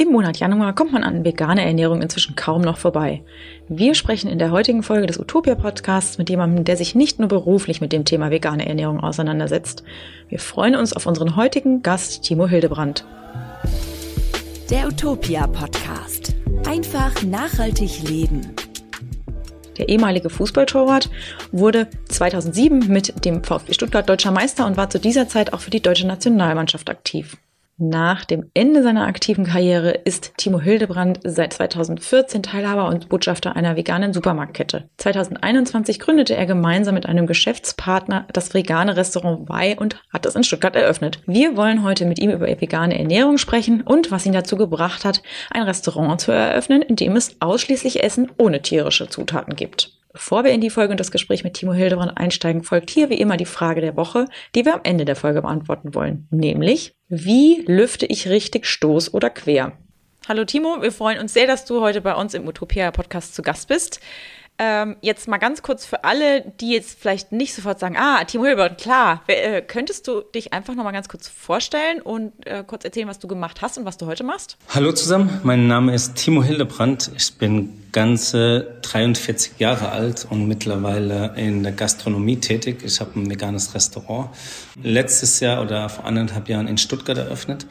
Im Monat Januar kommt man an vegane Ernährung inzwischen kaum noch vorbei. Wir sprechen in der heutigen Folge des Utopia Podcasts mit jemandem, der sich nicht nur beruflich mit dem Thema vegane Ernährung auseinandersetzt. Wir freuen uns auf unseren heutigen Gast Timo Hildebrand. Der Utopia Podcast. Einfach nachhaltig leben. Der ehemalige Fußballtorwart wurde 2007 mit dem VfB Stuttgart deutscher Meister und war zu dieser Zeit auch für die deutsche Nationalmannschaft aktiv. Nach dem Ende seiner aktiven Karriere ist Timo Hildebrand seit 2014 Teilhaber und Botschafter einer veganen Supermarktkette. 2021 gründete er gemeinsam mit einem Geschäftspartner das vegane Restaurant Wei und hat es in Stuttgart eröffnet. Wir wollen heute mit ihm über vegane Ernährung sprechen und was ihn dazu gebracht hat, ein Restaurant zu eröffnen, in dem es ausschließlich Essen ohne tierische Zutaten gibt. Bevor wir in die Folge und das Gespräch mit Timo Hildebrand einsteigen, folgt hier wie immer die Frage der Woche, die wir am Ende der Folge beantworten wollen. Nämlich, wie lüfte ich richtig Stoß oder quer? Hallo Timo, wir freuen uns sehr, dass du heute bei uns im Utopia Podcast zu Gast bist. Ähm, jetzt mal ganz kurz für alle, die jetzt vielleicht nicht sofort sagen, ah, Timo Hilbert, klar, äh, könntest du dich einfach noch mal ganz kurz vorstellen und äh, kurz erzählen, was du gemacht hast und was du heute machst? Hallo zusammen, mein Name ist Timo Hildebrand. Ich bin ganze 43 Jahre alt und mittlerweile in der Gastronomie tätig. Ich habe ein veganes Restaurant letztes Jahr oder vor anderthalb Jahren in Stuttgart eröffnet.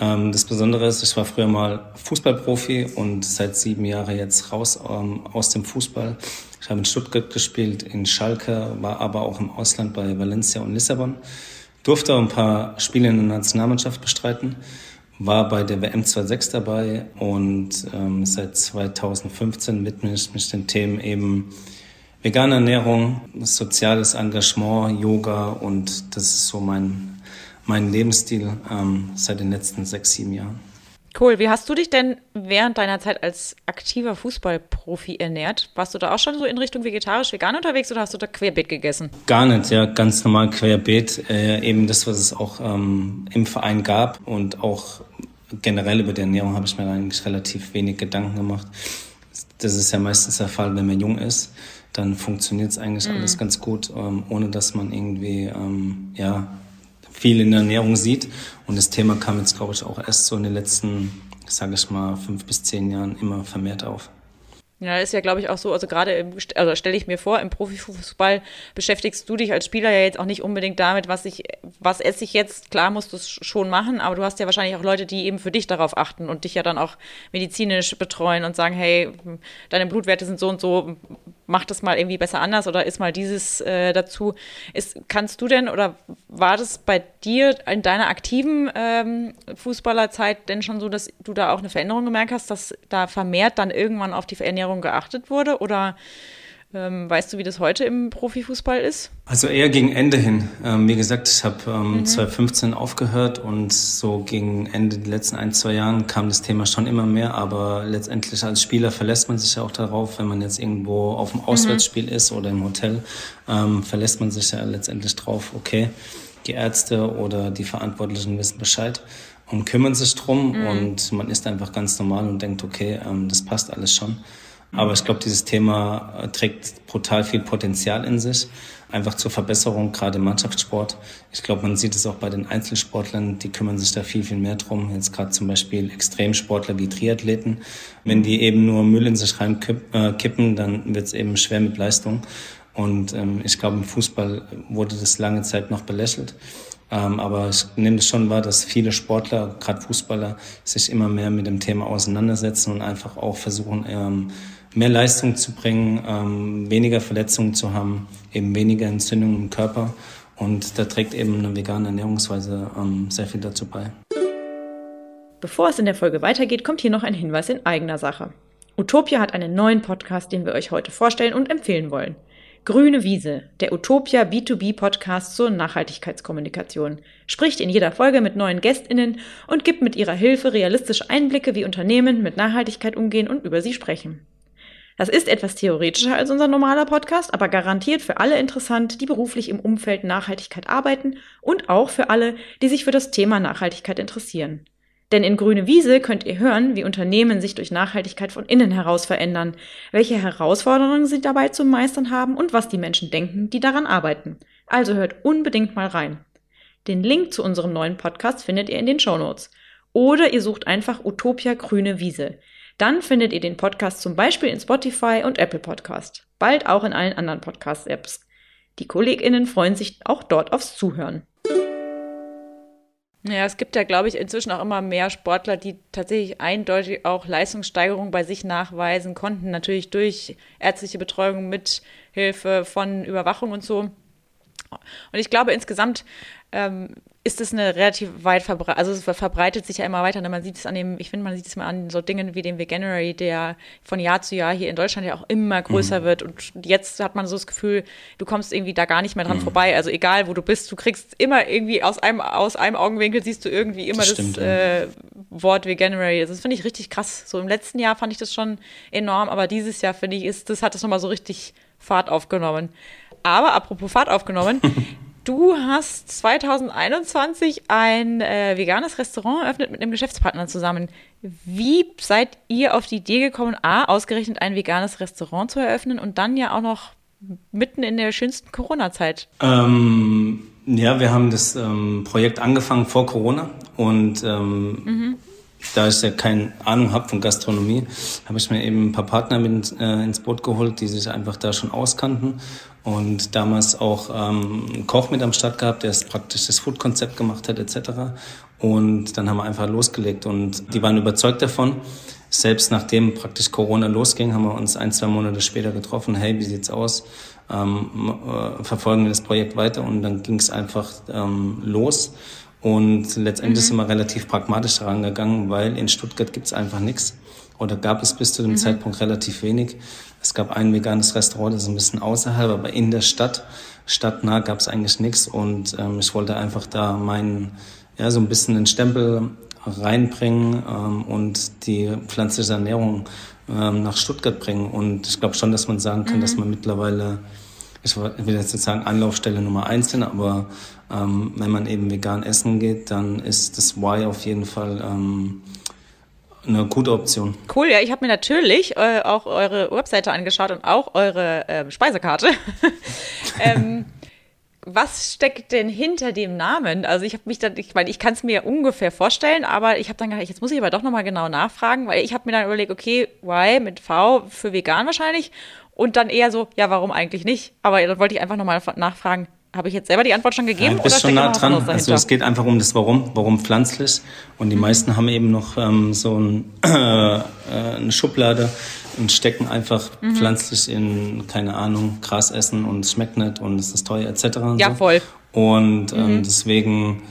Ähm, das Besondere ist, ich war früher mal Fußballprofi und seit sieben Jahren jetzt raus ähm, aus dem Fußball. Ich habe in Stuttgart gespielt, in Schalke, war aber auch im Ausland bei Valencia und Lissabon. Durfte ein paar Spiele in der Nationalmannschaft bestreiten, war bei der WM 26 dabei und ähm, seit 2015 widme ich mich den Themen eben vegane Ernährung, soziales Engagement, Yoga und das ist so mein meinen Lebensstil ähm, seit den letzten sechs, sieben Jahren. Cool. Wie hast du dich denn während deiner Zeit als aktiver Fußballprofi ernährt? Warst du da auch schon so in Richtung vegetarisch, vegan unterwegs oder hast du da querbeet gegessen? Gar nicht, ja, ganz normal querbeet. Äh, eben das, was es auch ähm, im Verein gab und auch generell über die Ernährung habe ich mir eigentlich relativ wenig Gedanken gemacht. Das ist ja meistens der Fall, wenn man jung ist. Dann funktioniert es eigentlich mhm. alles ganz gut, ähm, ohne dass man irgendwie ähm, ja viel in der Ernährung sieht. Und das Thema kam jetzt, glaube ich, auch erst so in den letzten, sage ich mal, fünf bis zehn Jahren immer vermehrt auf. Ja, ist ja, glaube ich, auch so, also gerade, also stelle ich mir vor, im Profifußball beschäftigst du dich als Spieler ja jetzt auch nicht unbedingt damit, was ich, was esse ich jetzt, klar musst du es schon machen, aber du hast ja wahrscheinlich auch Leute, die eben für dich darauf achten und dich ja dann auch medizinisch betreuen und sagen, hey, deine Blutwerte sind so und so, mach das mal irgendwie besser anders oder ist mal dieses äh, dazu. Ist, kannst du denn oder war das bei dir in deiner aktiven ähm, Fußballerzeit denn schon so, dass du da auch eine Veränderung gemerkt hast, dass da vermehrt dann irgendwann auf die Ernährung geachtet wurde oder ähm, weißt du, wie das heute im Profifußball ist? Also eher gegen Ende hin. Ähm, wie gesagt, ich habe ähm, mhm. 2015 aufgehört und so gegen Ende der letzten ein, zwei Jahren kam das Thema schon immer mehr. Aber letztendlich als Spieler verlässt man sich ja auch darauf, wenn man jetzt irgendwo auf dem Auswärtsspiel mhm. ist oder im Hotel, ähm, verlässt man sich ja letztendlich drauf, okay, die Ärzte oder die Verantwortlichen wissen Bescheid und kümmern sich drum mhm. und man ist einfach ganz normal und denkt, okay, ähm, das passt alles schon. Aber ich glaube, dieses Thema äh, trägt brutal viel Potenzial in sich, einfach zur Verbesserung, gerade im Mannschaftssport. Ich glaube, man sieht es auch bei den Einzelsportlern, die kümmern sich da viel, viel mehr drum. Jetzt gerade zum Beispiel Extremsportler wie Triathleten. Wenn die eben nur Müll in sich reinkippen, äh, dann wird es eben schwer mit Leistung. Und ähm, ich glaube, im Fußball wurde das lange Zeit noch belächelt. Ähm, aber ich nehme es schon wahr, dass viele Sportler, gerade Fußballer, sich immer mehr mit dem Thema auseinandersetzen und einfach auch versuchen, ähm, mehr Leistung zu bringen, ähm, weniger Verletzungen zu haben, eben weniger Entzündungen im Körper. Und da trägt eben eine vegane Ernährungsweise ähm, sehr viel dazu bei. Bevor es in der Folge weitergeht, kommt hier noch ein Hinweis in eigener Sache. Utopia hat einen neuen Podcast, den wir euch heute vorstellen und empfehlen wollen. Grüne Wiese, der Utopia B2B Podcast zur Nachhaltigkeitskommunikation, spricht in jeder Folge mit neuen GästInnen und gibt mit ihrer Hilfe realistische Einblicke, wie Unternehmen mit Nachhaltigkeit umgehen und über sie sprechen. Das ist etwas theoretischer als unser normaler Podcast, aber garantiert für alle interessant, die beruflich im Umfeld Nachhaltigkeit arbeiten und auch für alle, die sich für das Thema Nachhaltigkeit interessieren. Denn in Grüne Wiese könnt ihr hören, wie Unternehmen sich durch Nachhaltigkeit von innen heraus verändern, welche Herausforderungen sie dabei zu meistern haben und was die Menschen denken, die daran arbeiten. Also hört unbedingt mal rein. Den Link zu unserem neuen Podcast findet ihr in den Show Notes. Oder ihr sucht einfach Utopia Grüne Wiese. Dann findet ihr den Podcast zum Beispiel in Spotify und Apple Podcast. Bald auch in allen anderen Podcast-Apps. Die KollegInnen freuen sich auch dort aufs Zuhören. Ja, es gibt ja, glaube ich, inzwischen auch immer mehr Sportler, die tatsächlich eindeutig auch Leistungssteigerung bei sich nachweisen konnten. Natürlich durch ärztliche Betreuung mit Hilfe von Überwachung und so. Und ich glaube, insgesamt ähm, ist es eine relativ weit verbreitet, also es verbreitet sich ja immer weiter. Ne? Man sieht es an dem, ich finde, man sieht es mal an so Dingen wie dem Veganuary, der von Jahr zu Jahr hier in Deutschland ja auch immer größer mhm. wird. Und jetzt hat man so das Gefühl, du kommst irgendwie da gar nicht mehr dran mhm. vorbei. Also egal, wo du bist, du kriegst immer irgendwie aus einem, aus einem Augenwinkel siehst du irgendwie immer das, das äh, Wort Veganuary. Also das finde ich richtig krass. So im letzten Jahr fand ich das schon enorm, aber dieses Jahr finde ich, ist, das hat es nochmal so richtig Fahrt aufgenommen. Aber apropos Fahrt aufgenommen, Du hast 2021 ein äh, veganes Restaurant eröffnet mit einem Geschäftspartner zusammen. Wie seid ihr auf die Idee gekommen, A, ausgerechnet ein veganes Restaurant zu eröffnen und dann ja auch noch mitten in der schönsten Corona-Zeit? Ähm, ja, wir haben das ähm, Projekt angefangen vor Corona und ähm, mhm. Da ich ja keine Ahnung habe von Gastronomie, habe ich mir eben ein paar Partner mit äh, ins Boot geholt, die sich einfach da schon auskannten und damals auch ähm, einen Koch mit am Start gehabt, der praktisch das Food-Konzept gemacht hat etc. Und dann haben wir einfach losgelegt und die waren überzeugt davon. Selbst nachdem praktisch Corona losging, haben wir uns ein, zwei Monate später getroffen. Hey, wie sieht's aus? Ähm, äh, verfolgen wir das Projekt weiter und dann ging es einfach ähm, los. Und letztendlich mhm. sind wir relativ pragmatisch herangegangen, weil in Stuttgart gibt's einfach nichts oder gab es bis zu dem mhm. Zeitpunkt relativ wenig. Es gab ein veganes Restaurant, das ist ein bisschen außerhalb, aber in der Stadt, stadtnah gab es eigentlich nichts und ähm, ich wollte einfach da meinen, ja, so ein bisschen den Stempel reinbringen ähm, und die pflanzliche Ernährung ähm, nach Stuttgart bringen. Und ich glaube schon, dass man sagen kann, mhm. dass man mittlerweile, ich will jetzt nicht sagen Anlaufstelle Nummer eins sind, aber ähm, wenn man eben vegan essen geht, dann ist das Why auf jeden Fall ähm, eine gute Option. Cool, ja, ich habe mir natürlich äh, auch eure Webseite angeschaut und auch eure äh, Speisekarte. ähm, was steckt denn hinter dem Namen? Also ich habe mich dann, ich meine, ich kann es mir ungefähr vorstellen, aber ich habe dann gedacht, jetzt muss ich aber doch nochmal genau nachfragen, weil ich habe mir dann überlegt, okay, why mit V für vegan wahrscheinlich und dann eher so, ja, warum eigentlich nicht? Aber dann wollte ich einfach nochmal nachfragen, habe ich jetzt selber die Antwort schon gegeben? Ja, bist oder schon nah dran. Also es geht einfach um das Warum, warum pflanzlich. Und die mhm. meisten haben eben noch ähm, so ein, äh, eine Schublade und stecken einfach mhm. pflanzlich in, keine Ahnung, Gras essen und es schmeckt nicht und es ist teuer etc. ja, so. voll. Und ähm, mhm. deswegen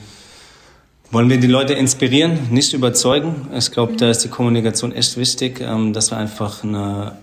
wollen wir die Leute inspirieren, nicht überzeugen. Ich glaube, da ist die Kommunikation echt wichtig, ähm, dass wir einfach eine,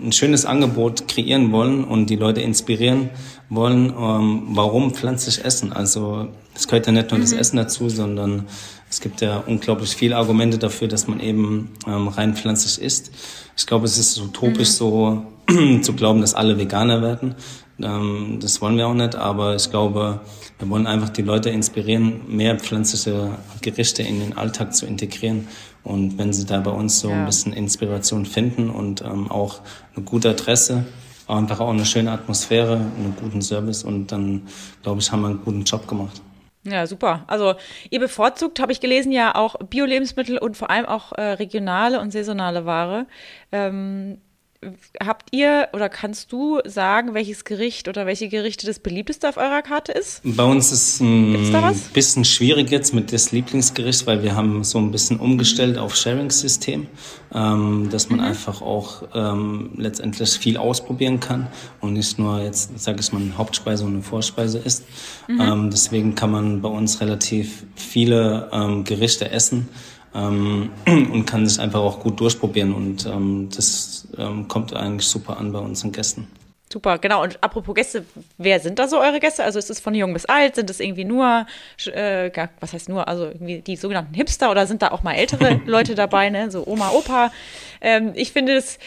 ein schönes Angebot kreieren wollen und die Leute inspirieren wollen, ähm, warum pflanzlich essen. Also es gehört ja nicht nur mhm. das Essen dazu, sondern es gibt ja unglaublich viele Argumente dafür, dass man eben ähm, rein pflanzlich isst. Ich glaube, es ist utopisch mhm. so zu glauben, dass alle Veganer werden. Ähm, das wollen wir auch nicht, aber ich glaube, wir wollen einfach die Leute inspirieren, mehr pflanzliche Gerichte in den Alltag zu integrieren. Und wenn sie da bei uns so ja. ein bisschen Inspiration finden und ähm, auch eine gute Adresse, einfach auch eine schöne Atmosphäre, einen guten Service und dann, glaube ich, haben wir einen guten Job gemacht. Ja, super. Also ihr bevorzugt, habe ich gelesen, ja auch Bio-Lebensmittel und vor allem auch äh, regionale und saisonale Ware. Ähm, habt ihr oder kannst du sagen, welches Gericht oder welche Gerichte das beliebteste auf eurer Karte ist? Bei uns ist es ein bisschen schwierig jetzt mit das Lieblingsgericht, weil wir haben so ein bisschen umgestellt auf Sharing-System, ähm, dass man mhm. einfach auch ähm, letztendlich viel ausprobieren kann und nicht nur jetzt, sage ich mal, eine Hauptspeise und eine Vorspeise ist. Mhm. Ähm, deswegen kann man bei uns relativ viele ähm, Gerichte essen ähm, und kann sich einfach auch gut durchprobieren und ähm, das ähm, kommt eigentlich super an bei unseren Gästen. Super, genau. Und apropos Gäste, wer sind da so eure Gäste? Also ist es von jung bis alt? Sind es irgendwie nur, äh, was heißt nur, also irgendwie die sogenannten Hipster oder sind da auch mal ältere Leute dabei, ne? So Oma, Opa. Ähm, ich finde es,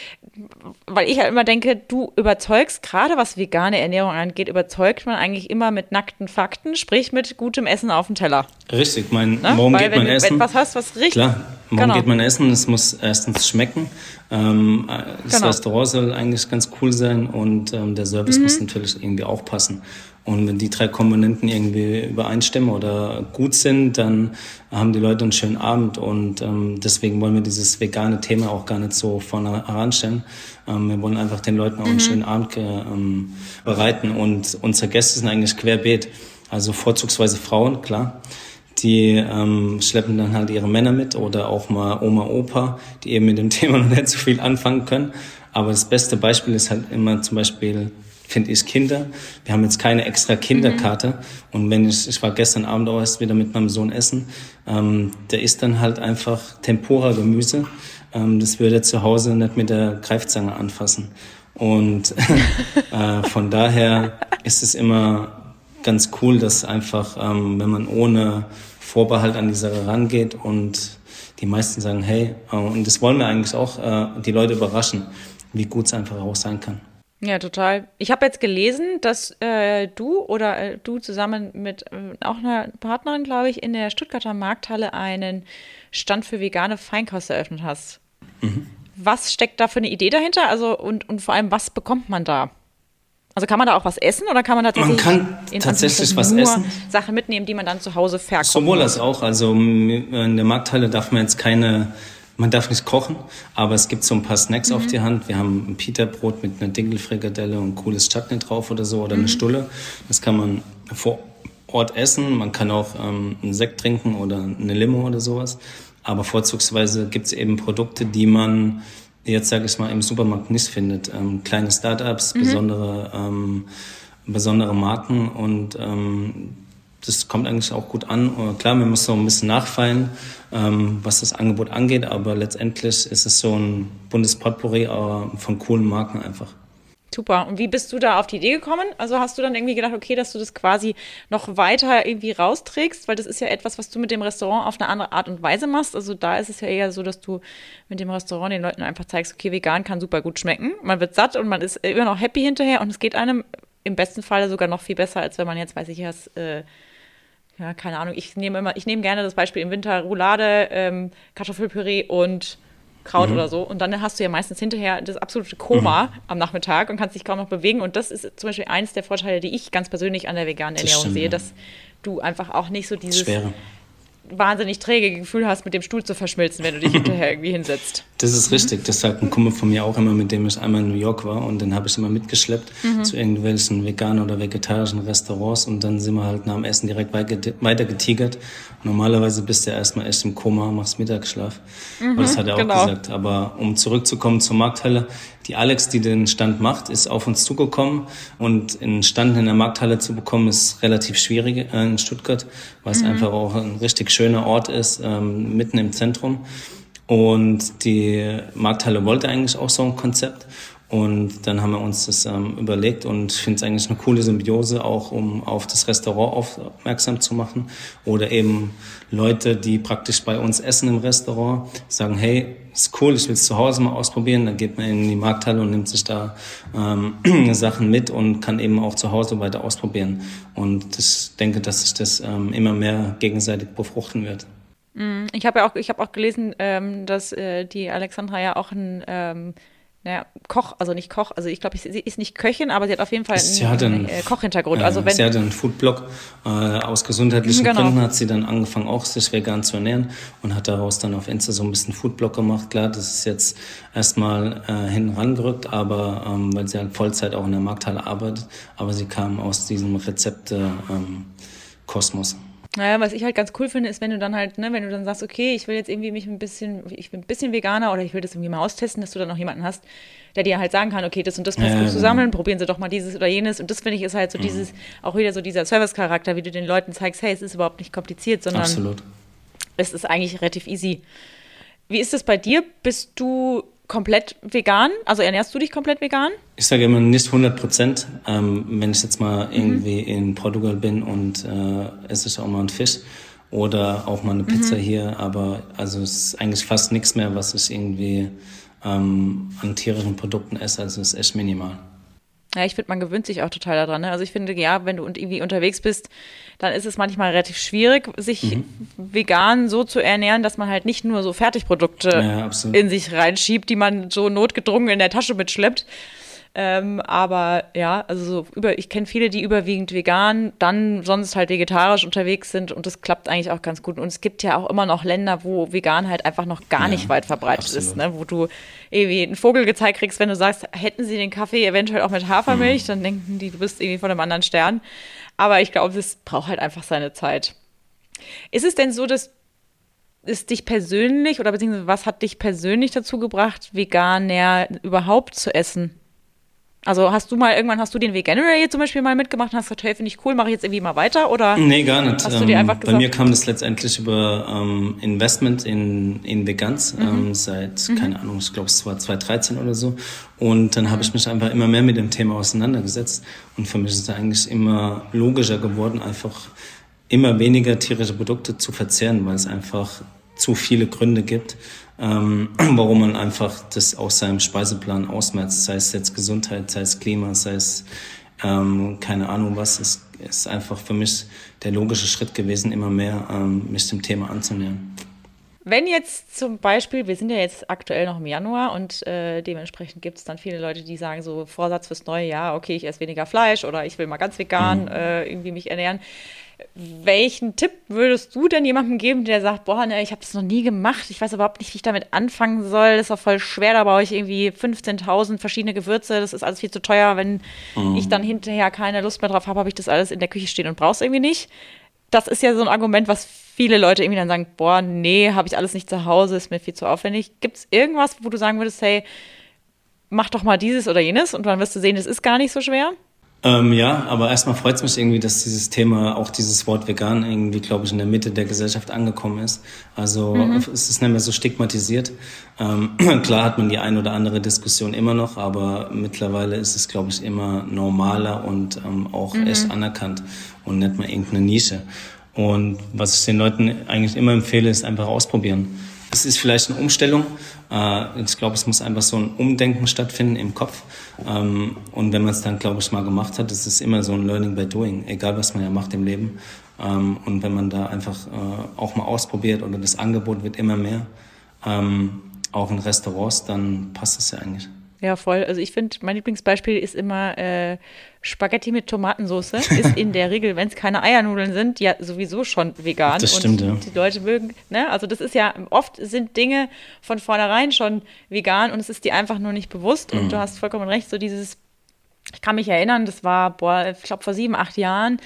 weil ich halt immer denke, du überzeugst, gerade was vegane Ernährung angeht, überzeugt man eigentlich immer mit nackten Fakten, sprich mit gutem Essen auf dem Teller. Richtig, mein, ne? warum weil, geht man essen? Wenn du etwas hast, was richtig. Klar, warum genau. geht man essen? Es muss erstens schmecken. Ähm, das genau. Restaurant soll eigentlich ganz cool sein und ähm, der Service mhm. muss natürlich irgendwie aufpassen. Und wenn die drei Komponenten irgendwie übereinstimmen oder gut sind, dann haben die Leute einen schönen Abend. Und ähm, deswegen wollen wir dieses vegane Thema auch gar nicht so vorne heranstellen. Ähm, wir wollen einfach den Leuten auch einen mhm. schönen Abend ähm, bereiten. Und unsere Gäste sind eigentlich querbeet. Also vorzugsweise Frauen, klar. Die ähm, schleppen dann halt ihre Männer mit oder auch mal Oma, Opa, die eben mit dem Thema noch nicht so viel anfangen können. Aber das beste Beispiel ist halt immer zum Beispiel finde ich Kinder. Wir haben jetzt keine extra Kinderkarte. Mhm. Und wenn ich, ich war gestern Abend auch erst wieder mit meinem Sohn essen, ähm, der isst dann halt einfach Tempura-Gemüse. Ähm, das würde er zu Hause nicht mit der Greifzange anfassen. Und äh, von daher ist es immer ganz cool, dass einfach, ähm, wenn man ohne Vorbehalt an die Sache rangeht und die meisten sagen, hey, äh, und das wollen wir eigentlich auch, äh, die Leute überraschen, wie gut es einfach auch sein kann. Ja, total. Ich habe jetzt gelesen, dass äh, du oder äh, du zusammen mit äh, auch einer Partnerin, glaube ich, in der Stuttgarter Markthalle einen Stand für vegane Feinkost eröffnet hast. Mhm. Was steckt da für eine Idee dahinter? Also und, und vor allem, was bekommt man da? Also kann man da auch was essen oder kann man tatsächlich, man kann tatsächlich was essen. Sachen mitnehmen, die man dann zu Hause verkauft? Sowohl als auch. Also in der Markthalle darf man jetzt keine man darf nicht kochen, aber es gibt so ein paar Snacks mhm. auf die Hand. Wir haben ein Pita-Brot mit einer Dinkelfrikadelle und cooles Chutney drauf oder so oder mhm. eine Stulle. Das kann man vor Ort essen. Man kann auch ähm, einen Sekt trinken oder eine Limo oder sowas. Aber vorzugsweise gibt es eben Produkte, die man jetzt, sage ich mal, im Supermarkt nicht findet. Ähm, kleine Startups, mhm. besondere, ähm, besondere Marken und ähm, das kommt eigentlich auch gut an. Klar, wir müssen noch ein bisschen nachfallen, ähm, was das Angebot angeht, aber letztendlich ist es so ein buntes Potpourri äh, von coolen Marken einfach. Super. Und wie bist du da auf die Idee gekommen? Also hast du dann irgendwie gedacht, okay, dass du das quasi noch weiter irgendwie rausträgst, weil das ist ja etwas, was du mit dem Restaurant auf eine andere Art und Weise machst. Also da ist es ja eher so, dass du mit dem Restaurant den Leuten einfach zeigst, okay, vegan kann super gut schmecken. Man wird satt und man ist immer noch happy hinterher und es geht einem im besten Fall sogar noch viel besser, als wenn man jetzt, weiß ich was, äh, ja, keine Ahnung, ich nehme immer, ich nehme gerne das Beispiel im Winter Roulade, ähm, Kartoffelpüree und Kraut mhm. oder so. Und dann hast du ja meistens hinterher das absolute Koma mhm. am Nachmittag und kannst dich kaum noch bewegen. Und das ist zum Beispiel eins der Vorteile, die ich ganz persönlich an der veganen Ernährung stimmt, sehe, dass du einfach auch nicht so dieses Schwere wahnsinnig träge Gefühl hast, mit dem Stuhl zu verschmilzen, wenn du dich hinterher irgendwie hinsetzt. Das ist richtig. Das sagt ein Kumpel von mir auch immer, mit dem ich einmal in New York war und den habe ich immer mitgeschleppt mhm. zu irgendwelchen veganen oder vegetarischen Restaurants und dann sind wir halt nach dem Essen direkt weiter getigert. Normalerweise bist du ja erstmal echt im Koma, machst Mittagsschlaf. Mhm, das hat er auch genau. gesagt. Aber um zurückzukommen zur Markthalle, die Alex, die den Stand macht, ist auf uns zugekommen und einen Stand in der Markthalle zu bekommen, ist relativ schwierig äh, in Stuttgart, weil es mhm. einfach auch ein richtig schöner Ort ist, ähm, mitten im Zentrum. Und die Markthalle wollte eigentlich auch so ein Konzept. Und dann haben wir uns das ähm, überlegt und ich finde es eigentlich eine coole Symbiose, auch um auf das Restaurant aufmerksam zu machen. Oder eben Leute, die praktisch bei uns essen im Restaurant, sagen, hey, ist cool, ich will es zu Hause mal ausprobieren. Dann geht man in die Markthalle und nimmt sich da ähm, Sachen mit und kann eben auch zu Hause weiter ausprobieren. Und ich denke, dass sich das ähm, immer mehr gegenseitig befruchten wird. Mm, ich habe ja auch, ich habe auch gelesen, ähm, dass äh, die Alexandra ja auch ein ähm, naja, Koch, also nicht Koch, also ich glaube, sie ist nicht Köchin, aber sie hat auf jeden Fall einen, einen äh, Kochhintergrund. Äh, also wenn, sie hat einen Foodblog, äh, aus gesundheitlichen genau. Gründen hat sie dann angefangen, auch sich vegan zu ernähren und hat daraus dann auf Insta so ein bisschen Foodblog gemacht. Klar, das ist jetzt erstmal äh, hinten rangerückt, aber ähm, weil sie halt Vollzeit auch in der Markthalle arbeitet, aber sie kam aus diesem Rezepte-Kosmos. Ähm, naja, was ich halt ganz cool finde, ist, wenn du dann halt, ne, wenn du dann sagst, okay, ich will jetzt irgendwie mich ein bisschen, ich bin ein bisschen Veganer oder ich will das irgendwie mal austesten, dass du dann auch jemanden hast, der dir halt sagen kann, okay, das und das passt ja, gut zusammen, genau. probieren sie doch mal dieses oder jenes. Und das finde ich ist halt so mhm. dieses, auch wieder so dieser Service-Charakter, wie du den Leuten zeigst, hey, es ist überhaupt nicht kompliziert, sondern Absolut. es ist eigentlich relativ easy. Wie ist das bei dir? Bist du komplett vegan? Also ernährst du dich komplett vegan? Ich sage immer nicht 100 Prozent. Ähm, wenn ich jetzt mal irgendwie mhm. in Portugal bin und äh, esse ich auch mal einen Fisch oder auch mal eine Pizza mhm. hier, aber also es ist eigentlich fast nichts mehr, was ich irgendwie ähm, an tierischen Produkten esse. Also es ist echt minimal. Ja, ich finde, man gewöhnt sich auch total daran. Ne? Also ich finde, ja, wenn du irgendwie unterwegs bist, dann ist es manchmal relativ schwierig, sich mhm. vegan so zu ernähren, dass man halt nicht nur so Fertigprodukte ja, in sich reinschiebt, die man so notgedrungen in der Tasche mitschleppt. Ähm, aber ja, also so über, ich kenne viele, die überwiegend vegan, dann sonst halt vegetarisch unterwegs sind und das klappt eigentlich auch ganz gut. Und es gibt ja auch immer noch Länder, wo vegan halt einfach noch gar ja, nicht weit verbreitet absolut. ist, ne? wo du irgendwie einen Vogel gezeigt kriegst, wenn du sagst, hätten sie den Kaffee eventuell auch mit Hafermilch, mhm. dann denken die, du bist irgendwie von einem anderen Stern. Aber ich glaube, das braucht halt einfach seine Zeit. Ist es denn so, dass es dich persönlich oder beziehungsweise was hat dich persönlich dazu gebracht, vegan überhaupt zu essen? Also hast du mal irgendwann hast du den Veganuary zum Beispiel mal mitgemacht und hast gesagt, hey, finde ich cool, mache ich jetzt irgendwie mal weiter oder? Nee, gar nicht. Hast du dir ähm, einfach gesagt? Bei mir kam das letztendlich über ähm, Investment in, in Vegans mhm. ähm, seit, mhm. keine Ahnung, ich glaube es war 2013 oder so. Und dann habe ich mich einfach immer mehr mit dem Thema auseinandergesetzt. Und für mich ist es eigentlich immer logischer geworden, einfach immer weniger tierische Produkte zu verzehren, weil es einfach zu viele Gründe gibt, ähm, warum man einfach das aus seinem Speiseplan ausmerzt, sei es jetzt Gesundheit, sei es Klima, sei es ähm, keine Ahnung was. Es ist einfach für mich der logische Schritt gewesen, immer mehr ähm, mich dem Thema anzunähern. Wenn jetzt zum Beispiel, wir sind ja jetzt aktuell noch im Januar und äh, dementsprechend gibt es dann viele Leute, die sagen so Vorsatz fürs neue Jahr, okay, ich esse weniger Fleisch oder ich will mal ganz vegan mhm. äh, irgendwie mich ernähren. Welchen Tipp würdest du denn jemandem geben, der sagt, boah, ne, ich habe das noch nie gemacht, ich weiß überhaupt nicht, wie ich damit anfangen soll, das ist auch voll schwer, da brauche ich irgendwie 15.000 verschiedene Gewürze, das ist alles viel zu teuer, wenn mhm. ich dann hinterher keine Lust mehr drauf habe, habe ich das alles in der Küche stehen und brauche es irgendwie nicht. Das ist ja so ein Argument, was viele Leute irgendwie dann sagen, boah, nee, habe ich alles nicht zu Hause, ist mir viel zu aufwendig. Gibt es irgendwas, wo du sagen würdest, hey, mach doch mal dieses oder jenes und dann wirst du sehen, es ist gar nicht so schwer? Ähm, ja, aber erstmal freut es mich irgendwie, dass dieses Thema, auch dieses Wort vegan irgendwie, glaube ich, in der Mitte der Gesellschaft angekommen ist. Also mhm. es ist nicht mehr so stigmatisiert. Ähm, klar hat man die ein oder andere Diskussion immer noch, aber mittlerweile ist es, glaube ich, immer normaler und ähm, auch mhm. echt anerkannt und nicht mal irgendeine Nische. Und was ich den Leuten eigentlich immer empfehle, ist einfach ausprobieren. Es ist vielleicht eine Umstellung. Äh, ich glaube, es muss einfach so ein Umdenken stattfinden im Kopf. Ähm, und wenn man es dann, glaube ich, mal gemacht hat, ist es immer so ein Learning by Doing, egal was man ja macht im Leben. Ähm, und wenn man da einfach äh, auch mal ausprobiert oder das Angebot wird immer mehr, ähm, auch in Restaurants, dann passt es ja eigentlich. Ja, voll. Also ich finde, mein Lieblingsbeispiel ist immer äh, Spaghetti mit Tomatensauce. Ist in der Regel, wenn es keine Eiernudeln sind, ja sowieso schon vegan. Das stimmt, und ja. Die Leute mögen, ne? Also das ist ja, oft sind Dinge von vornherein schon vegan und es ist dir einfach nur nicht bewusst. Mhm. Und du hast vollkommen recht, so dieses, ich kann mich erinnern, das war, boah, ich glaube vor sieben, acht Jahren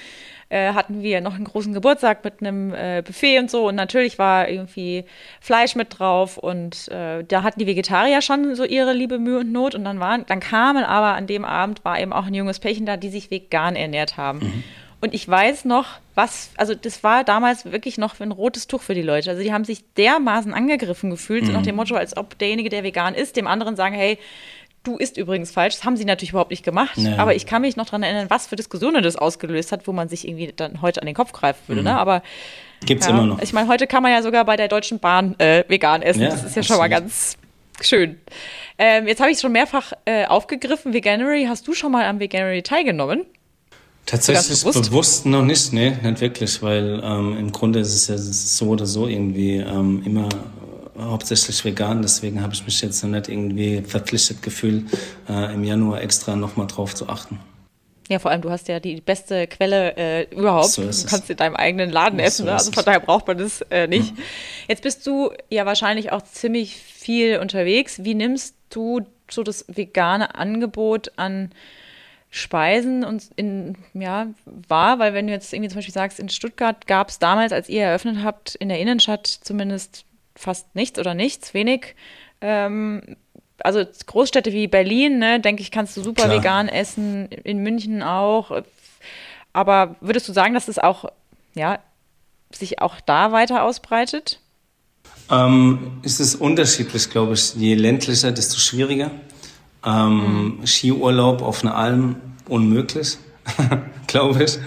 äh, hatten wir noch einen großen Geburtstag mit einem äh, Buffet und so. Und natürlich war irgendwie Fleisch mit drauf. Und äh, da hatten die Vegetarier schon so ihre liebe Mühe und Not. Und dann waren, dann kamen aber an dem Abend war eben auch ein junges Pärchen da, die sich vegan ernährt haben. Mhm. Und ich weiß noch, was, also das war damals wirklich noch ein rotes Tuch für die Leute. Also die haben sich dermaßen angegriffen gefühlt, mhm. so nach dem Motto, als ob derjenige, der vegan ist, dem anderen sagen, hey, Du isst übrigens falsch. Das haben sie natürlich überhaupt nicht gemacht. Nee. Aber ich kann mich noch daran erinnern, was für Diskussionen das ausgelöst hat, wo man sich irgendwie dann heute an den Kopf greifen würde. Ne? Mhm. Ne? Aber gibt's ja, immer noch. Ich meine, heute kann man ja sogar bei der Deutschen Bahn äh, vegan essen. Ja, das ist ja schon mal ganz schön. Ähm, jetzt habe ich es schon mehrfach äh, aufgegriffen. Veganuary, hast du schon mal am Veganuary teilgenommen? Tatsächlich bewusst? bewusst? noch nicht, nee, nicht wirklich, weil ähm, im Grunde ist es ja so oder so irgendwie ähm, immer hauptsächlich vegan, deswegen habe ich mich jetzt noch nicht irgendwie verpflichtet gefühlt, äh, im Januar extra nochmal drauf zu achten. Ja, vor allem, du hast ja die beste Quelle äh, überhaupt. So du kannst in deinem eigenen Laden essen, so ne? also von daher braucht man das äh, nicht. Mhm. Jetzt bist du ja wahrscheinlich auch ziemlich viel unterwegs. Wie nimmst du so das vegane Angebot an Speisen und in, ja, wahr? Weil wenn du jetzt irgendwie zum Beispiel sagst, in Stuttgart gab es damals, als ihr eröffnet habt, in der Innenstadt zumindest fast nichts oder nichts, wenig. Ähm, also Großstädte wie Berlin, ne, denke ich, kannst du super Klar. vegan essen, in München auch. Aber würdest du sagen, dass es auch, ja, sich auch da weiter ausbreitet? Ähm, es ist unterschiedlich, glaube ich. Je ländlicher, desto schwieriger. Ähm, mhm. Skiurlaub auf einer Alm unmöglich, glaube ich.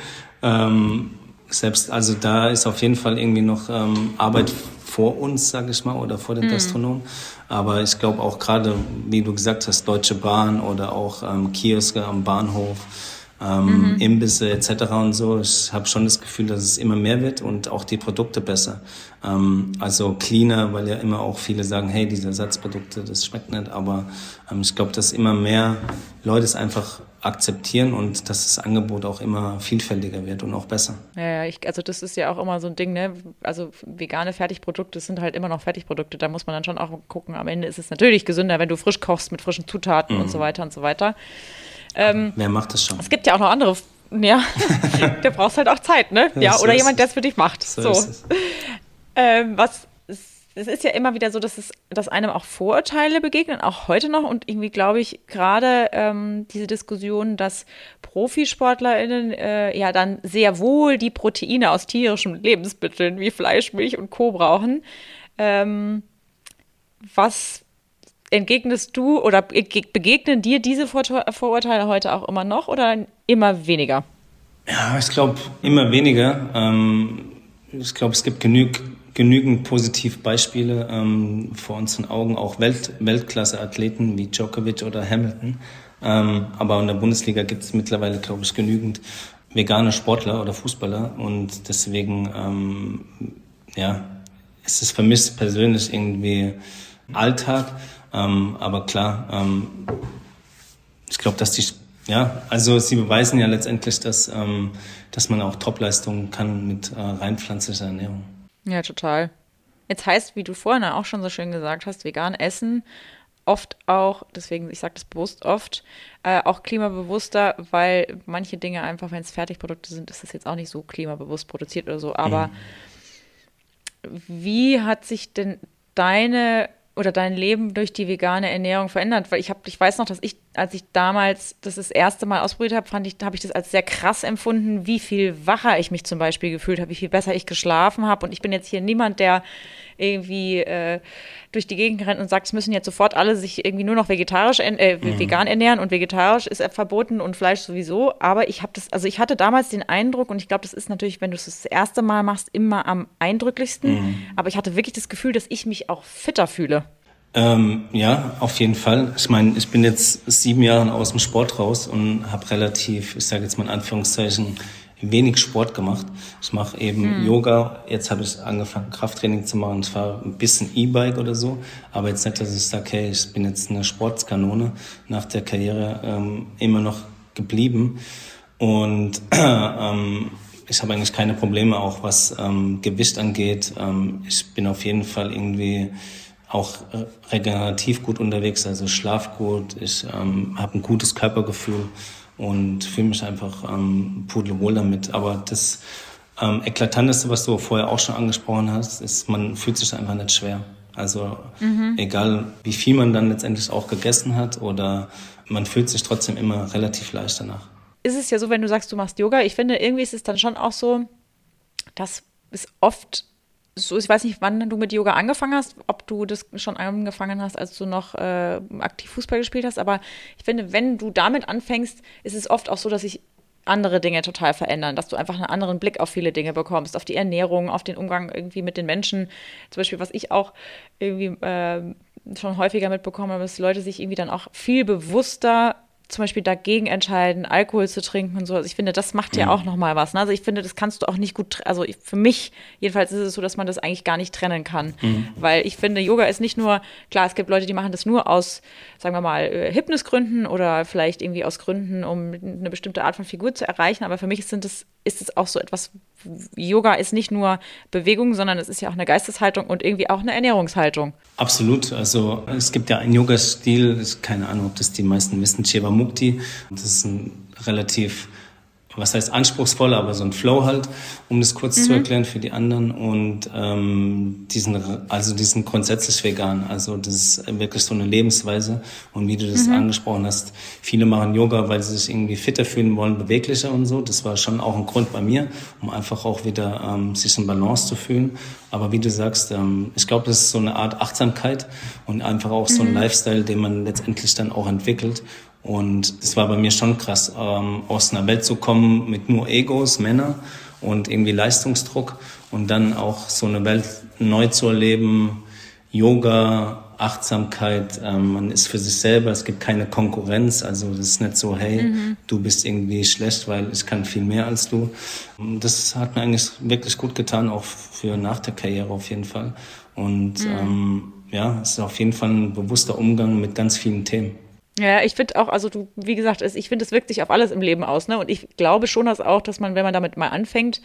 Ähm, selbst, also da ist auf jeden Fall irgendwie noch ähm, Arbeit vor uns, sage ich mal, oder vor den mhm. Gastronomen. Aber ich glaube auch gerade, wie du gesagt hast, Deutsche Bahn oder auch ähm, Kioske am Bahnhof, ähm, mhm. Imbisse etc. und so. Ich habe schon das Gefühl, dass es immer mehr wird und auch die Produkte besser. Ähm, also cleaner, weil ja immer auch viele sagen, hey, diese Ersatzprodukte, das schmeckt nicht. Aber ähm, ich glaube, dass immer mehr Leute es einfach akzeptieren und dass das Angebot auch immer vielfältiger wird und auch besser. Ja, ich, also das ist ja auch immer so ein Ding, ne? Also vegane Fertigprodukte sind halt immer noch Fertigprodukte. Da muss man dann schon auch gucken. Am Ende ist es natürlich gesünder, wenn du frisch kochst mit frischen Zutaten mhm. und so weiter und so weiter. Ähm, Wer macht das schon? Es gibt ja auch noch andere. Ja, da brauchst halt auch Zeit, ne? Ja, so oder jemand, der es für dich macht. So. so. Ähm, was es ist ja immer wieder so, dass es, dass einem auch Vorurteile begegnen, auch heute noch. Und irgendwie glaube ich gerade ähm, diese Diskussion, dass ProfisportlerInnen äh, ja dann sehr wohl die Proteine aus tierischen Lebensmitteln wie Fleisch, Milch und Co. brauchen. Ähm, was entgegnest du oder begegnen dir diese Vorurteile heute auch immer noch oder immer weniger? Ja, ich glaube immer weniger. Ähm, ich glaube, es gibt genug, genügend Positivbeispiele ähm, vor unseren Augen, auch Welt, Weltklasse-Athleten wie Djokovic oder Hamilton. Ähm, aber in der Bundesliga gibt es mittlerweile, glaube ich, genügend vegane Sportler oder Fußballer und deswegen, ähm, ja, ist es für mich persönlich irgendwie Alltag. Ähm, aber klar, ähm, ich glaube, dass die, ja, also sie beweisen ja letztendlich, dass, ähm, dass man auch Topleistungen kann mit äh, rein pflanzlicher Ernährung. Ja, total. Jetzt heißt, wie du vorhin auch schon so schön gesagt hast, vegan essen oft auch, deswegen, ich sage das bewusst oft, äh, auch klimabewusster, weil manche Dinge einfach, wenn es Fertigprodukte sind, ist das jetzt auch nicht so klimabewusst produziert oder so. Aber mhm. wie hat sich denn deine oder dein Leben durch die vegane Ernährung verändert? Weil ich habe, ich weiß noch, dass ich, als ich damals das das erste Mal ausprobiert habe, fand ich, habe ich das als sehr krass empfunden, wie viel wacher ich mich zum Beispiel gefühlt habe, wie viel besser ich geschlafen habe. Und ich bin jetzt hier niemand, der irgendwie äh, durch die Gegend rennt und sagt, es müssen jetzt sofort alle sich irgendwie nur noch vegetarisch, äh, mhm. vegan ernähren und vegetarisch ist verboten und Fleisch sowieso. Aber ich habe das, also ich hatte damals den Eindruck und ich glaube, das ist natürlich, wenn du es das erste Mal machst, immer am eindrücklichsten. Mhm. Aber ich hatte wirklich das Gefühl, dass ich mich auch fitter fühle. Ähm, ja, auf jeden Fall. Ich meine, ich bin jetzt sieben Jahre aus dem Sport raus und habe relativ, ich sage jetzt mal in Anführungszeichen, wenig Sport gemacht. Ich mache eben mhm. Yoga. Jetzt habe ich angefangen, Krafttraining zu machen. Es war ein bisschen E-Bike oder so. Aber jetzt nicht, dass ich sage, hey, ich bin jetzt eine Sportskanone nach der Karriere ähm, immer noch geblieben. Und ähm, ich habe eigentlich keine Probleme, auch was ähm, Gewicht angeht. Ähm, ich bin auf jeden Fall irgendwie auch äh, regenerativ gut unterwegs, also schlaf gut. Ich ähm, habe ein gutes Körpergefühl und fühle mich einfach ähm, pudelwohl damit. Aber das ähm, Eklatanteste, was du vorher auch schon angesprochen hast, ist, man fühlt sich einfach nicht schwer. Also mhm. egal, wie viel man dann letztendlich auch gegessen hat oder man fühlt sich trotzdem immer relativ leicht danach. Ist es ja so, wenn du sagst, du machst Yoga, ich finde, irgendwie ist es dann schon auch so, dass es oft so, ich weiß nicht, wann du mit Yoga angefangen hast, ob du das schon angefangen hast, als du noch äh, aktiv Fußball gespielt hast, aber ich finde, wenn du damit anfängst, ist es oft auch so, dass sich andere Dinge total verändern, dass du einfach einen anderen Blick auf viele Dinge bekommst, auf die Ernährung, auf den Umgang irgendwie mit den Menschen. Zum Beispiel, was ich auch irgendwie äh, schon häufiger mitbekommen habe, dass Leute sich irgendwie dann auch viel bewusster zum Beispiel dagegen entscheiden, Alkohol zu trinken und so. Also ich finde, das macht ja mhm. auch nochmal was. Ne? Also ich finde, das kannst du auch nicht gut, also für mich jedenfalls ist es so, dass man das eigentlich gar nicht trennen kann. Mhm. Weil ich finde, Yoga ist nicht nur, klar, es gibt Leute, die machen das nur aus, sagen wir mal, äh, Hypnisgründen oder vielleicht irgendwie aus Gründen, um eine bestimmte Art von Figur zu erreichen. Aber für mich sind das, ist es auch so etwas, Yoga ist nicht nur Bewegung, sondern es ist ja auch eine Geisteshaltung und irgendwie auch eine Ernährungshaltung. Absolut. Also es gibt ja einen Yoga-Stil, keine Ahnung, ob das die meisten wissen, Chevamukti. Das ist ein relativ was heißt anspruchsvoll, aber so ein Flow halt, um das kurz mhm. zu erklären für die anderen. Und ähm, diesen, also diesen grundsätzlich vegan. Also das ist wirklich so eine Lebensweise. Und wie du das mhm. angesprochen hast, viele machen Yoga, weil sie sich irgendwie fitter fühlen wollen, beweglicher und so. Das war schon auch ein Grund bei mir, um einfach auch wieder ähm, sich in Balance zu fühlen. Aber wie du sagst, ähm, ich glaube, das ist so eine Art Achtsamkeit und einfach auch so ein mhm. Lifestyle, den man letztendlich dann auch entwickelt. Und es war bei mir schon krass, ähm, aus einer Welt zu kommen mit nur Egos, Männer und irgendwie Leistungsdruck und dann auch so eine Welt neu zu erleben, Yoga, Achtsamkeit, ähm, man ist für sich selber, es gibt keine Konkurrenz, also das ist nicht so, hey, mhm. du bist irgendwie schlecht, weil ich kann viel mehr als du. Das hat mir eigentlich wirklich gut getan, auch für nach der Karriere auf jeden Fall. Und mhm. ähm, ja, es ist auf jeden Fall ein bewusster Umgang mit ganz vielen Themen. Ja, ich finde auch, also du, wie gesagt, ich finde, es wirkt sich auf alles im Leben aus, ne? Und ich glaube schon, dass auch, dass man, wenn man damit mal anfängt,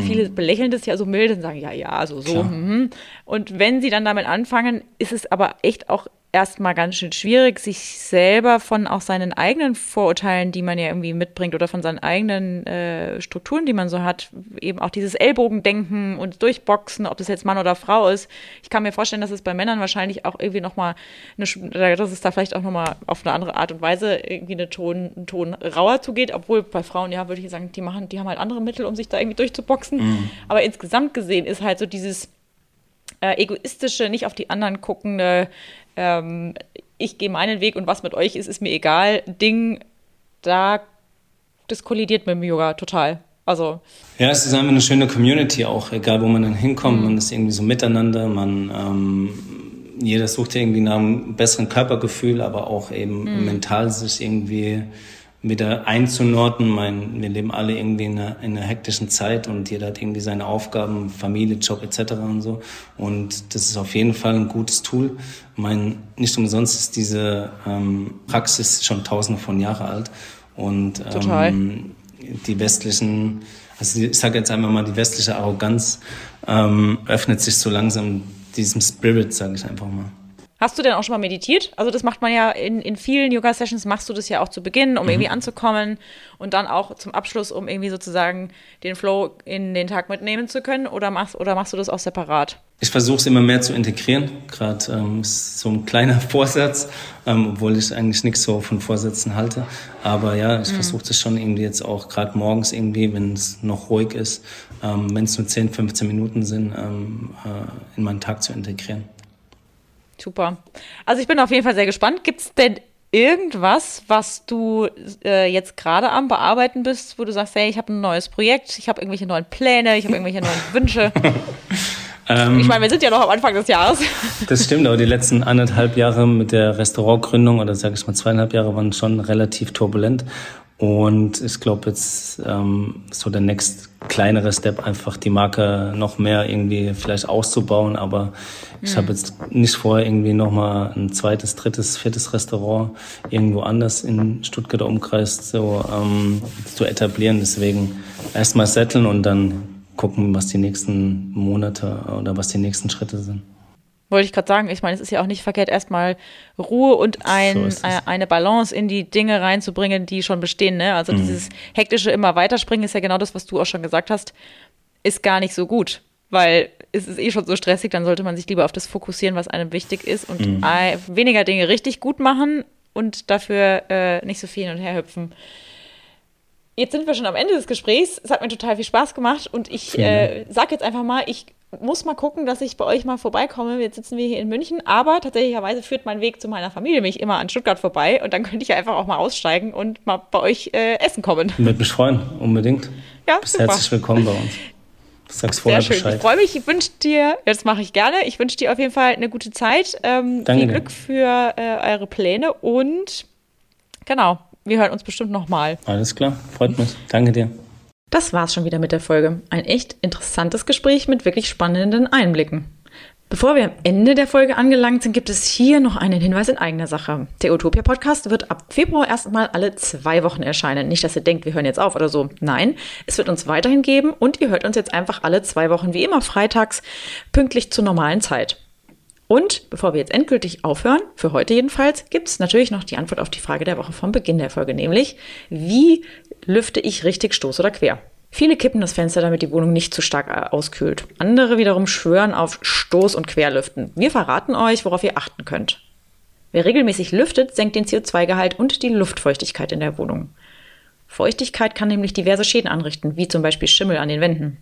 Viele mhm. belächeln das ja so mild und sagen, ja, ja, so, so. Mhm. Und wenn sie dann damit anfangen, ist es aber echt auch erstmal ganz schön schwierig, sich selber von auch seinen eigenen Vorurteilen, die man ja irgendwie mitbringt oder von seinen eigenen äh, Strukturen, die man so hat, eben auch dieses Ellbogendenken und Durchboxen, ob das jetzt Mann oder Frau ist. Ich kann mir vorstellen, dass es bei Männern wahrscheinlich auch irgendwie nochmal, dass es da vielleicht auch nochmal auf eine andere Art und Weise irgendwie eine Ton, einen Ton rauer zugeht, obwohl bei Frauen, ja, würde ich sagen, die machen, die haben halt andere Mittel, um sich da irgendwie durchzuboxen. Mhm. Aber insgesamt gesehen ist halt so dieses äh, egoistische, nicht auf die anderen guckende, ähm, ich gehe meinen Weg und was mit euch ist, ist mir egal, Ding, da, das kollidiert mit dem Yoga total. Also. Ja, es ist einfach eine schöne Community auch, egal wo man dann hinkommt, mhm. man ist irgendwie so miteinander, man, ähm, jeder sucht irgendwie nach einem besseren Körpergefühl, aber auch eben mhm. mental sich irgendwie wieder einzunorden. Mein, wir leben alle irgendwie in einer, in einer hektischen Zeit und jeder hat irgendwie seine Aufgaben, Familie, Job etc. und so. Und das ist auf jeden Fall ein gutes Tool. Mein, nicht umsonst ist diese ähm, Praxis schon tausende von Jahren alt. Und ähm, die westlichen, also ich sage jetzt einmal mal, die westliche Arroganz ähm, öffnet sich so langsam diesem Spirit, sage ich einfach mal. Hast du denn auch schon mal meditiert? Also das macht man ja in, in vielen Yoga-Sessions, machst du das ja auch zu Beginn, um mhm. irgendwie anzukommen und dann auch zum Abschluss, um irgendwie sozusagen den Flow in den Tag mitnehmen zu können oder machst, oder machst du das auch separat? Ich versuche es immer mehr zu integrieren, gerade ähm, so ein kleiner Vorsatz, ähm, obwohl ich eigentlich nichts so von Vorsätzen halte. Aber ja, ich mhm. versuche das schon irgendwie jetzt auch gerade morgens irgendwie, wenn es noch ruhig ist, ähm, wenn es nur 10, 15 Minuten sind, ähm, äh, in meinen Tag zu integrieren. Super. Also ich bin auf jeden Fall sehr gespannt. Gibt es denn irgendwas, was du äh, jetzt gerade am Bearbeiten bist, wo du sagst, hey, ich habe ein neues Projekt, ich habe irgendwelche neuen Pläne, ich habe irgendwelche neuen Wünsche? Ähm, ich meine, wir sind ja noch am Anfang des Jahres. Das stimmt, aber die letzten anderthalb Jahre mit der Restaurantgründung oder sage ich mal zweieinhalb Jahre waren schon relativ turbulent. Und ich glaube jetzt ähm, so der next kleinere Step einfach die Marke noch mehr irgendwie vielleicht auszubauen. Aber ich habe mhm. jetzt nicht vor, irgendwie nochmal ein zweites, drittes, viertes Restaurant irgendwo anders in Stuttgarter Umkreis so ähm, zu etablieren. Deswegen erstmal setteln und dann gucken, was die nächsten Monate oder was die nächsten Schritte sind. Wollte ich gerade sagen, ich meine, es ist ja auch nicht verkehrt, erstmal Ruhe und ein, so äh, eine Balance in die Dinge reinzubringen, die schon bestehen. Ne? Also mhm. dieses hektische immer weiterspringen ist ja genau das, was du auch schon gesagt hast, ist gar nicht so gut. Weil es ist eh schon so stressig, dann sollte man sich lieber auf das fokussieren, was einem wichtig ist und mhm. weniger Dinge richtig gut machen und dafür äh, nicht so viel hin und her hüpfen. Jetzt sind wir schon am Ende des Gesprächs. Es hat mir total viel Spaß gemacht und ich äh, sage jetzt einfach mal, ich muss mal gucken, dass ich bei euch mal vorbeikomme. Jetzt sitzen wir hier in München, aber tatsächlicherweise führt mein Weg zu meiner Familie mich immer an Stuttgart vorbei und dann könnte ich einfach auch mal aussteigen und mal bei euch äh, essen kommen. Würde mich freuen, unbedingt. Ja, Bist super. herzlich willkommen bei uns. Sag's vorher Sehr schön. Bescheid. Ich freue mich. Ich wünsche dir, das mache ich gerne, ich wünsche dir auf jeden Fall eine gute Zeit. Ähm, Danke viel Glück für äh, eure Pläne und genau, wir hören uns bestimmt nochmal. Alles klar, freut mich. Danke dir. Das war's schon wieder mit der Folge. Ein echt interessantes Gespräch mit wirklich spannenden Einblicken. Bevor wir am Ende der Folge angelangt sind, gibt es hier noch einen Hinweis in eigener Sache. Der Utopia Podcast wird ab Februar erstmal alle zwei Wochen erscheinen. Nicht, dass ihr denkt, wir hören jetzt auf oder so. Nein, es wird uns weiterhin geben und ihr hört uns jetzt einfach alle zwei Wochen wie immer freitags pünktlich zur normalen Zeit. Und bevor wir jetzt endgültig aufhören, für heute jedenfalls, gibt es natürlich noch die Antwort auf die Frage der Woche vom Beginn der Folge, nämlich wie lüfte ich richtig stoß oder quer? Viele kippen das Fenster, damit die Wohnung nicht zu stark äh, auskühlt. Andere wiederum schwören auf Stoß- und Querlüften. Wir verraten euch, worauf ihr achten könnt. Wer regelmäßig lüftet, senkt den CO2-Gehalt und die Luftfeuchtigkeit in der Wohnung. Feuchtigkeit kann nämlich diverse Schäden anrichten, wie zum Beispiel Schimmel an den Wänden.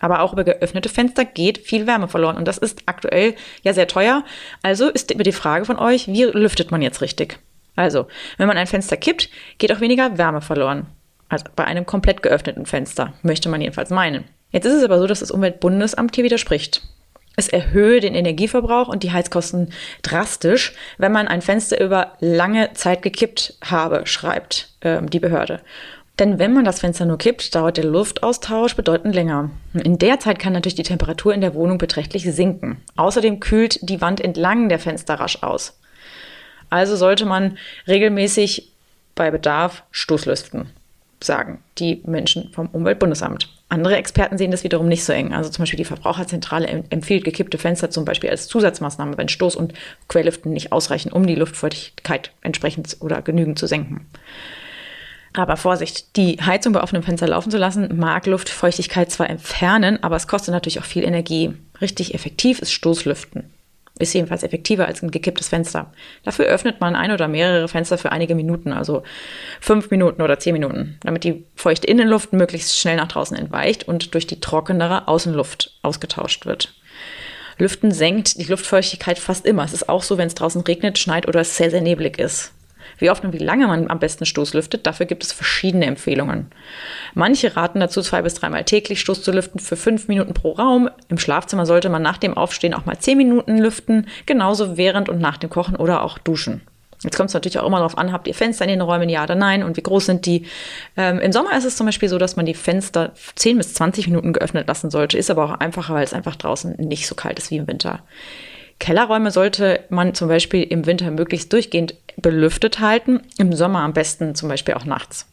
Aber auch über geöffnete Fenster geht viel Wärme verloren und das ist aktuell ja sehr teuer. Also ist immer die Frage von euch, wie lüftet man jetzt richtig? Also, wenn man ein Fenster kippt, geht auch weniger Wärme verloren. Also bei einem komplett geöffneten Fenster, möchte man jedenfalls meinen. Jetzt ist es aber so, dass das Umweltbundesamt hier widerspricht. Es erhöhe den Energieverbrauch und die Heizkosten drastisch, wenn man ein Fenster über lange Zeit gekippt habe, schreibt äh, die Behörde. Denn wenn man das Fenster nur kippt, dauert der Luftaustausch bedeutend länger. In der Zeit kann natürlich die Temperatur in der Wohnung beträchtlich sinken. Außerdem kühlt die Wand entlang der Fenster rasch aus. Also sollte man regelmäßig bei Bedarf Stoßlüften, sagen die Menschen vom Umweltbundesamt. Andere Experten sehen das wiederum nicht so eng. Also zum Beispiel die Verbraucherzentrale empfiehlt gekippte Fenster zum Beispiel als Zusatzmaßnahme, wenn Stoß- und Querlüften nicht ausreichen, um die Luftfeuchtigkeit entsprechend oder genügend zu senken. Aber Vorsicht, die Heizung bei offenem Fenster laufen zu lassen, mag Luftfeuchtigkeit zwar entfernen, aber es kostet natürlich auch viel Energie. Richtig effektiv ist Stoßlüften. Ist jedenfalls effektiver als ein gekipptes Fenster. Dafür öffnet man ein oder mehrere Fenster für einige Minuten, also fünf Minuten oder zehn Minuten, damit die feuchte Innenluft möglichst schnell nach draußen entweicht und durch die trockenere Außenluft ausgetauscht wird. Lüften senkt die Luftfeuchtigkeit fast immer. Es ist auch so, wenn es draußen regnet, schneit oder es sehr, sehr neblig ist. Wie oft und wie lange man am besten Stoß lüftet, dafür gibt es verschiedene Empfehlungen. Manche raten dazu, zwei bis dreimal täglich Stoß zu lüften für fünf Minuten pro Raum. Im Schlafzimmer sollte man nach dem Aufstehen auch mal zehn Minuten lüften, genauso während und nach dem Kochen oder auch Duschen. Jetzt kommt es natürlich auch immer darauf an, habt ihr Fenster in den Räumen, ja oder nein und wie groß sind die. Ähm, Im Sommer ist es zum Beispiel so, dass man die Fenster 10 bis 20 Minuten geöffnet lassen sollte. Ist aber auch einfacher, weil es einfach draußen nicht so kalt ist wie im Winter. Kellerräume sollte man zum Beispiel im Winter möglichst durchgehend belüftet halten, im Sommer am besten zum Beispiel auch nachts.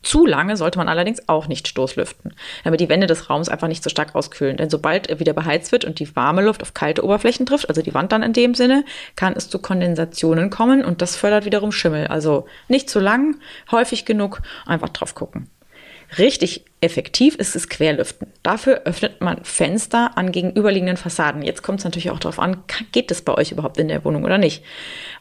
Zu lange sollte man allerdings auch nicht stoßlüften, damit die Wände des Raums einfach nicht so stark auskühlen. Denn sobald er wieder beheizt wird und die warme Luft auf kalte Oberflächen trifft, also die Wand dann in dem Sinne, kann es zu Kondensationen kommen und das fördert wiederum Schimmel. Also nicht zu lang, häufig genug, einfach drauf gucken. Richtig effektiv ist es Querlüften. Dafür öffnet man Fenster an gegenüberliegenden Fassaden. Jetzt kommt es natürlich auch darauf an, geht es bei euch überhaupt in der Wohnung oder nicht?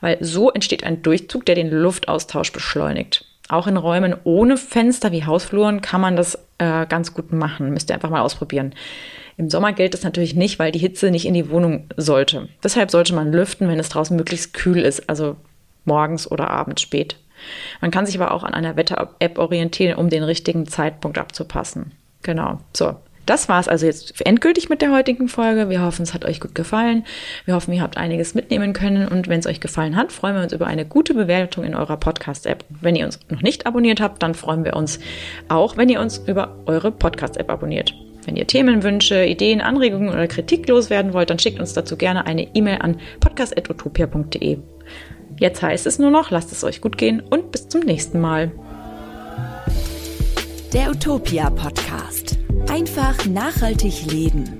Weil so entsteht ein Durchzug, der den Luftaustausch beschleunigt. Auch in Räumen ohne Fenster wie Hausfluren kann man das äh, ganz gut machen. Müsst ihr einfach mal ausprobieren. Im Sommer gilt es natürlich nicht, weil die Hitze nicht in die Wohnung sollte. Deshalb sollte man lüften, wenn es draußen möglichst kühl ist, also morgens oder abends spät. Man kann sich aber auch an einer Wetter-App orientieren, um den richtigen Zeitpunkt abzupassen. Genau. So. Das war es also jetzt endgültig mit der heutigen Folge. Wir hoffen, es hat euch gut gefallen. Wir hoffen, ihr habt einiges mitnehmen können. Und wenn es euch gefallen hat, freuen wir uns über eine gute Bewertung in eurer Podcast-App. Wenn ihr uns noch nicht abonniert habt, dann freuen wir uns auch, wenn ihr uns über eure Podcast-App abonniert. Wenn ihr Themenwünsche, Ideen, Anregungen oder Kritik loswerden wollt, dann schickt uns dazu gerne eine E-Mail an podcast.utopia.de. Jetzt heißt es nur noch, lasst es euch gut gehen und bis zum nächsten Mal. Der Utopia Podcast. Einfach nachhaltig leben.